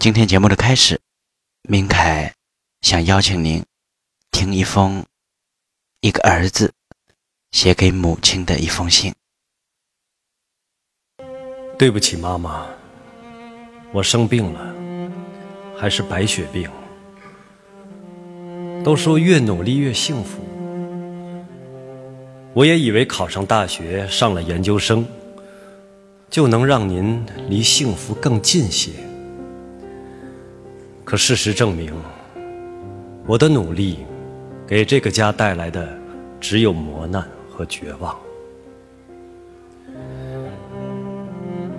今天节目的开始，明凯想邀请您听一封一个儿子写给母亲的一封信。对不起，妈妈，我生病了，还是白血病。都说越努力越幸福，我也以为考上大学、上了研究生，就能让您离幸福更近些。可事实证明，我的努力给这个家带来的只有磨难和绝望。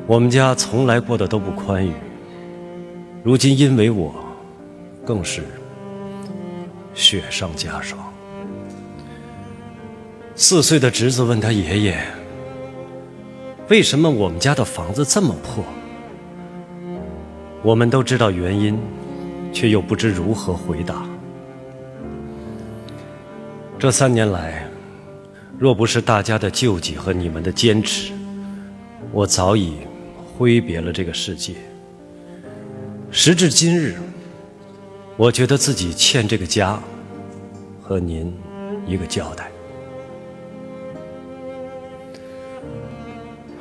我们家从来过得都不宽裕，如今因为我，更是。雪上加霜。四岁的侄子问他爷爷：“为什么我们家的房子这么破？”我们都知道原因，却又不知如何回答。这三年来，若不是大家的救济和你们的坚持，我早已挥别了这个世界。时至今日。我觉得自己欠这个家和您一个交代。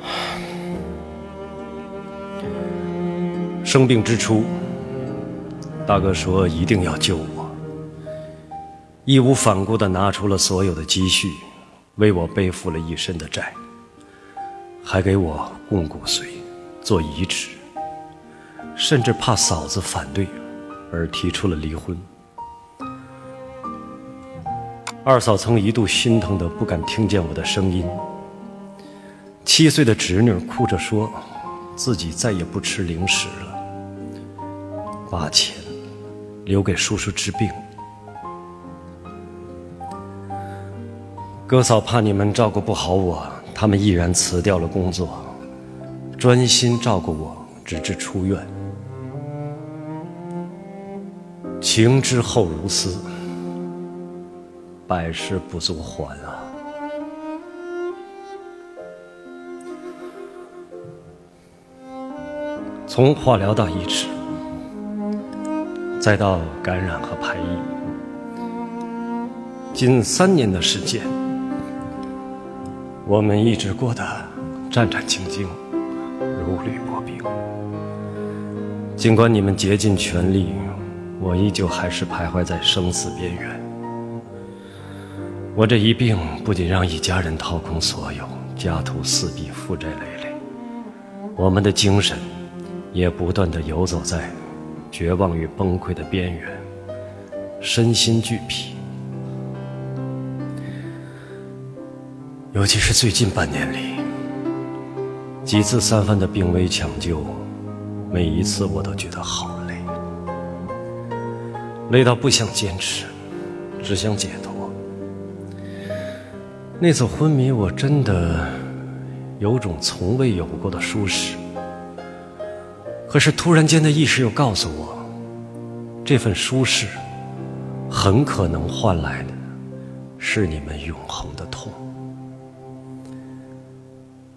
生病之初，大哥说一定要救我，义无反顾的拿出了所有的积蓄，为我背负了一身的债，还给我供骨髓、做移植，甚至怕嫂子反对。而提出了离婚。二嫂曾一度心疼的不敢听见我的声音。七岁的侄女哭着说，自己再也不吃零食了，把钱留给叔叔治病。哥嫂怕你们照顾不好我，他们毅然辞掉了工作，专心照顾我，直至出院。情之后如斯，百事不足还啊！从化疗到移植，再到感染和排异，近三年的时间，我们一直过得战战兢兢，如履薄冰。尽管你们竭尽全力。我依旧还是徘徊在生死边缘。我这一病不仅让一家人掏空所有，家徒四壁，负债累累，我们的精神也不断的游走在绝望与崩溃的边缘，身心俱疲。尤其是最近半年里，几次三番的病危抢救，每一次我都觉得好。累累到不想坚持，只想解脱。那次昏迷，我真的有种从未有过的舒适。可是突然间的意识又告诉我，这份舒适很可能换来的是你们永恒的痛。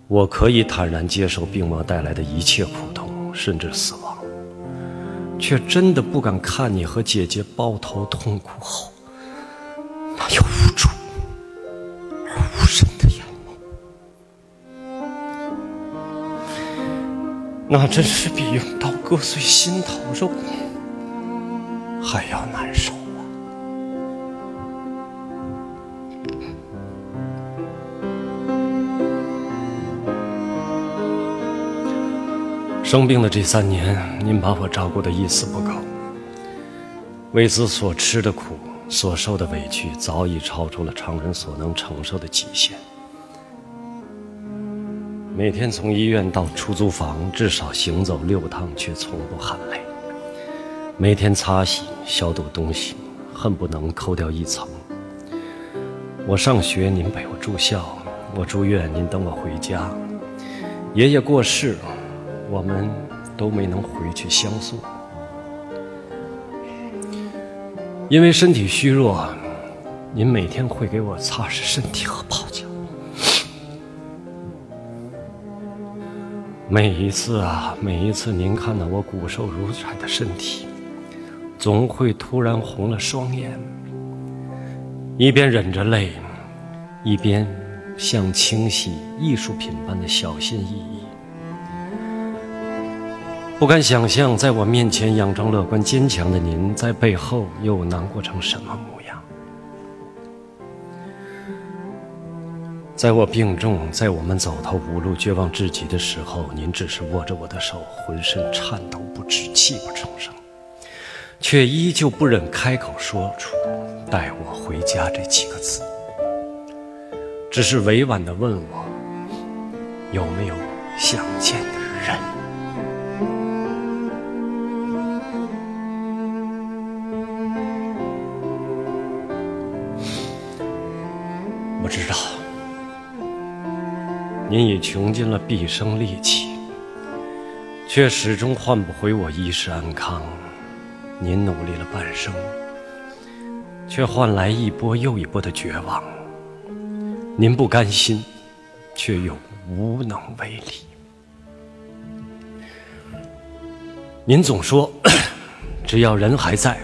我可以坦然接受病魔带来的一切苦痛，甚至死亡。却真的不敢看你和姐姐抱头痛哭后那又那真是比用刀割碎心头肉还要难受啊。生病的这三年，您把我照顾的一丝不苟，为此所吃的苦、所受的委屈，早已超出了常人所能承受的极限。每天从医院到出租房，至少行走六趟，却从不喊累。每天擦洗、消毒东西，恨不能抠掉一层。我上学，您陪我住校；我住院，您等我回家。爷爷过世。我们都没能回去相送，因为身体虚弱，您每天会给我擦拭身体和泡脚。每一次啊，每一次您看到我骨瘦如柴的身体，总会突然红了双眼，一边忍着泪，一边像清洗艺术品般的小心翼翼。不敢想象，在我面前佯装乐观坚强的您，在背后又难过成什么模在我病重，在我们走投无路、绝望至极的时候，您只是握着我的手，浑身颤抖不止，泣不成声，却依旧不忍开口说出“带我回家”这几个字，只是委婉地问我有没有想见的人。您已穷尽了毕生力气，却始终换不回我一世安康。您努力了半生，却换来一波又一波的绝望。您不甘心，却又无能为力。您总说，只要人还在，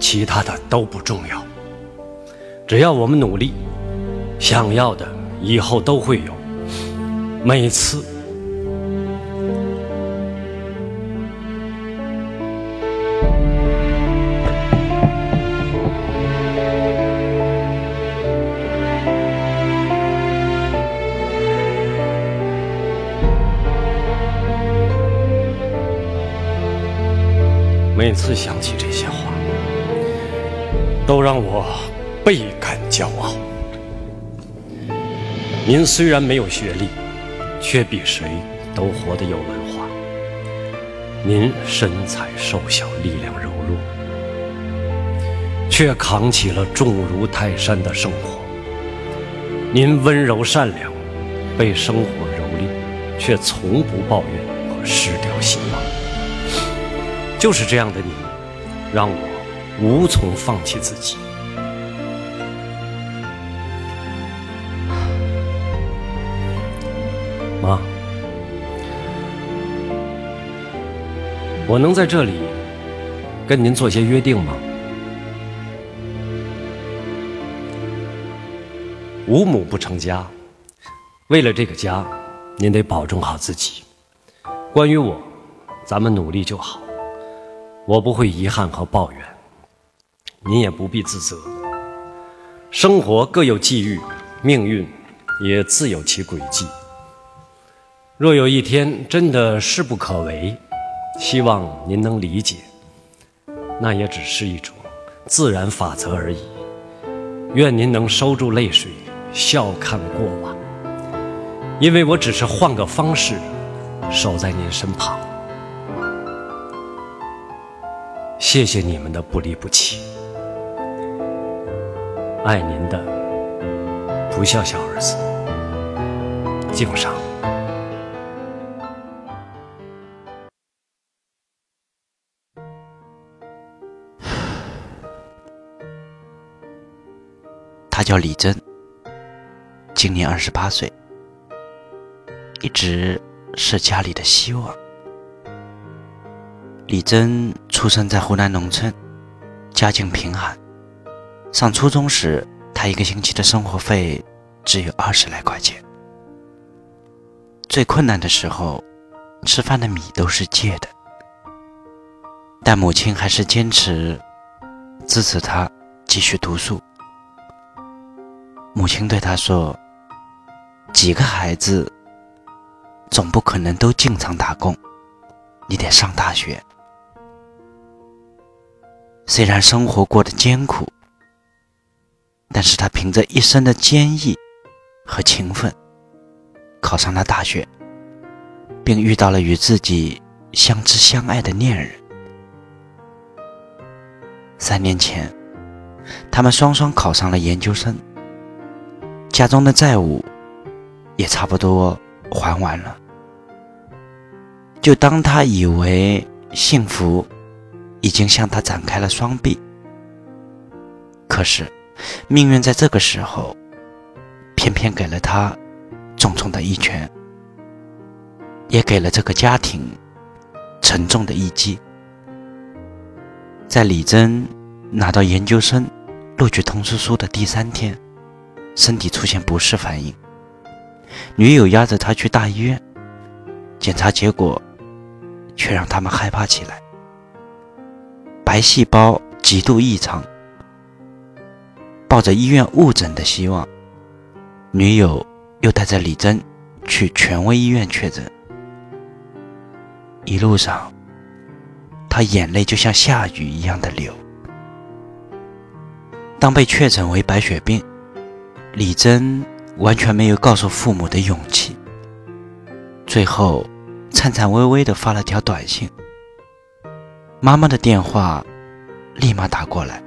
其他的都不重要。只要我们努力。想要的以后都会有。每次，每次想起这些话，都让我倍感骄傲。您虽然没有学历，却比谁都活得有文化。您身材瘦小，力量柔弱，却扛起了重如泰山的生活。您温柔善良，被生活蹂躏，却从不抱怨和失掉希望。就是这样的你，让我无从放弃自己。我能在这里跟您做些约定吗？无母不成家，为了这个家，您得保重好自己。关于我，咱们努力就好，我不会遗憾和抱怨，您也不必自责。生活各有际遇，命运也自有其轨迹。若有一天真的事不可为，希望您能理解，那也只是一种自然法则而已。愿您能收住泪水，笑看过往，因为我只是换个方式守在您身旁。谢谢你们的不离不弃，爱您的不孝小儿子，敬上。他叫李真，今年二十八岁，一直是家里的希望。李真出生在湖南农村，家境贫寒。上初中时，他一个星期的生活费只有二十来块钱。最困难的时候，吃饭的米都是借的，但母亲还是坚持支持他继续读书。母亲对他说：“几个孩子，总不可能都进厂打工，你得上大学。虽然生活过得艰苦，但是他凭着一生的坚毅和勤奋，考上了大学，并遇到了与自己相知相爱的恋人。三年前，他们双双考上了研究生。”家中的债务也差不多还完了，就当他以为幸福已经向他展开了双臂，可是命运在这个时候偏偏给了他重重的一拳。也给了这个家庭沉重的一击。在李真拿到研究生录取通知书的第三天，身体出现不适反应，女友押着他去大医院检查，结果却让他们害怕起来，白细胞极度异常。抱着医院误诊的希望，女友又带着李真去权威医院确诊。一路上，他眼泪就像下雨一样的流。当被确诊为白血病，李真完全没有告诉父母的勇气，最后颤颤巍巍地发了条短信。妈妈的电话立马打过来。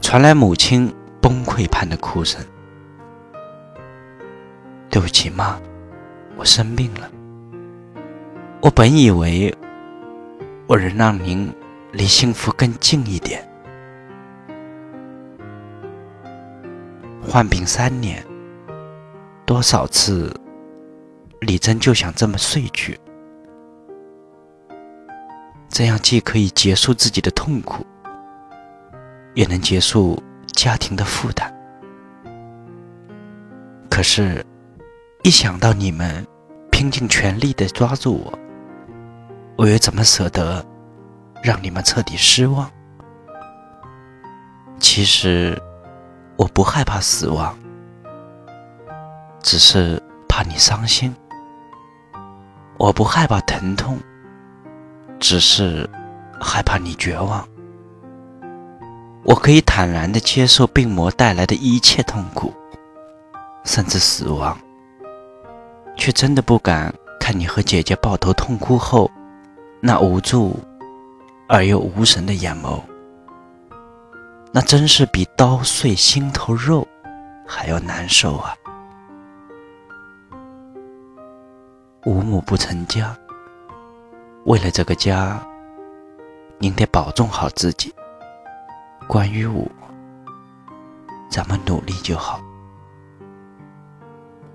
传来母亲崩溃般的哭声。对不起，妈，我生病了。我本以为我能让您离幸福更近一点。患病三年，多少次李真就想这么睡去，这样既可以结束自己的痛苦。也能结束家庭的负担。可是，一想到你们拼尽全力的抓住我，我又怎么舍得让你们彻底失望？其实，我不害怕死亡，只是怕你伤心。我不害怕疼痛，只是害怕你绝望。我可以坦然地接受病魔带来的一切痛苦，甚至死亡，却真的不敢看你和姐姐抱头痛哭后那无助而又无神的眼眸，那真是比刀碎心头肉还要难受啊！无母不成家，为了这个家，您得保重好自己。关于我，咱们努力就好。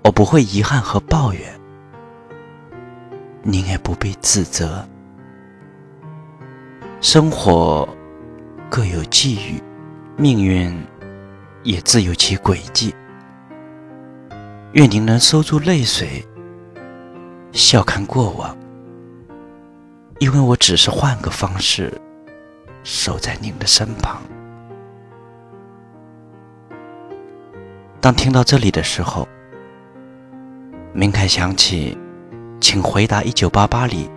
我不会遗憾和抱怨，您也不必自责。生活各有际遇，命运也自有其轨迹。愿您能收住泪水，笑看过往，因为我只是换个方式守在您的身旁。当听到这里的时候，明凯想起，请回答一九八八里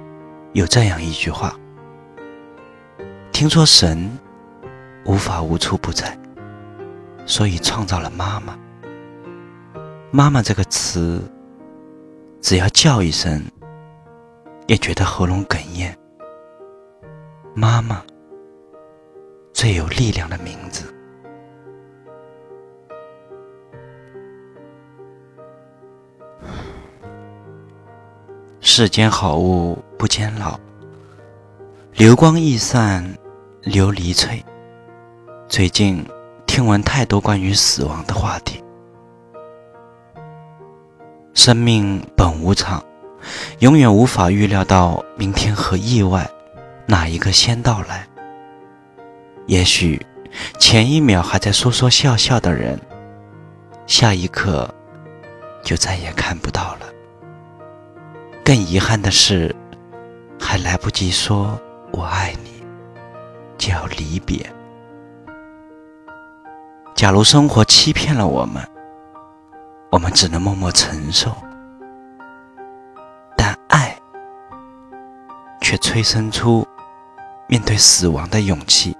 有这样一句话：听说神无法无处不在，所以创造了妈妈。妈妈这个词，只要叫一声，也觉得喉咙哽咽。妈妈，最有力量的名字。世间好物不坚牢，流光易散琉璃脆。最近听闻太多关于死亡的话题。生命本无常，永远无法预料到明天和意外哪一个先到来。也许前一秒还在说说笑笑的人，下一刻就再也看不到了。更遗憾的是，还来不及说“我爱你”，就要离别。假如生活欺骗了我们，我们只能默默承受；但爱却催生出面对死亡的勇气，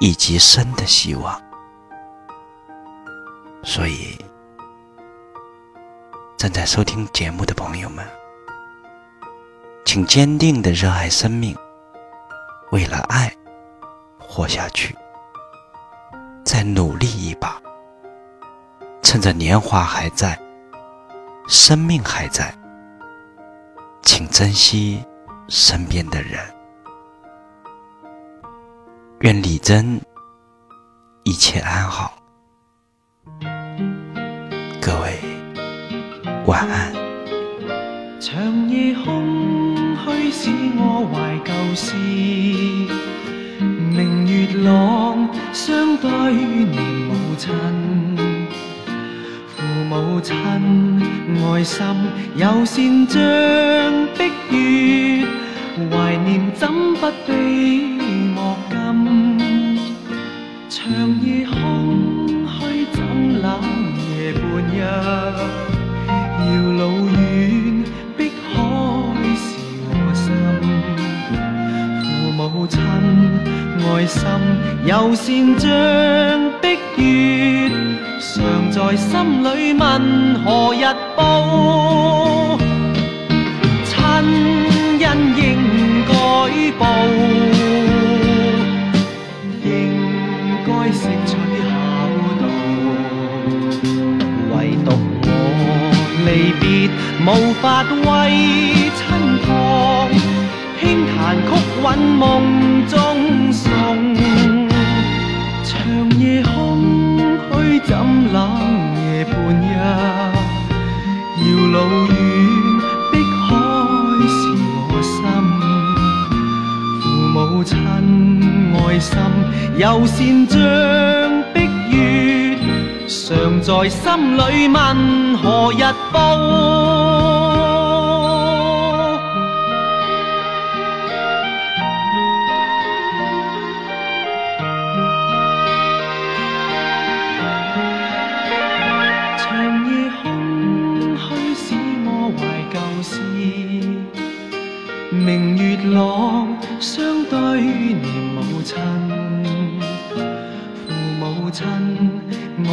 以及生的希望。所以，正在收听节目的朋友们。请坚定的热爱生命，为了爱活下去，再努力一把。趁着年华还在，生命还在，请珍惜身边的人。愿李真一切安好，各位晚安。长夜空虚使我怀旧事，明月朗相对念母亲。父母亲爱心有善像碧月，怀念怎不比莫金？长夜空虚怎冷夜半日，遥路远碧海是我心。父母亲爱心有善像碧月，常在心里问何日报？亲恩应该报。应该识取孝道，唯独我离别无法为亲旁，轻弹曲韵梦中在心里问何日报？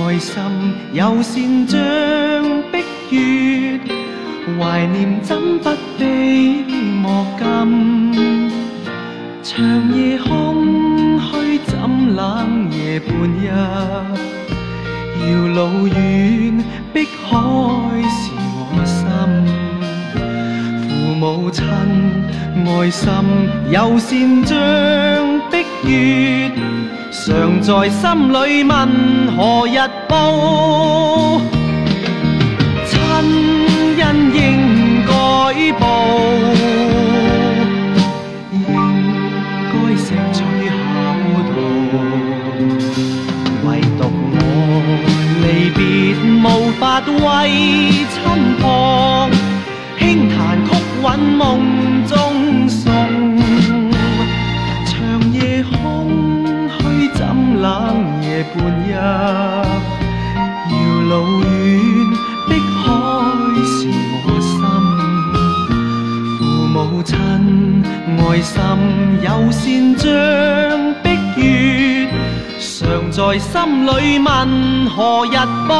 爱心有善像碧月，怀念怎不悲莫禁？长夜空虚怎冷夜半日，遥路远碧海是我心。父母亲爱心有善像碧月，常在心里问何日报？亲恩应该报，应该识取孝道。唯独我离别无法为亲旁，半日，遥路远碧海是我心。父母亲爱心。有善像碧月，常在心。里问何日报？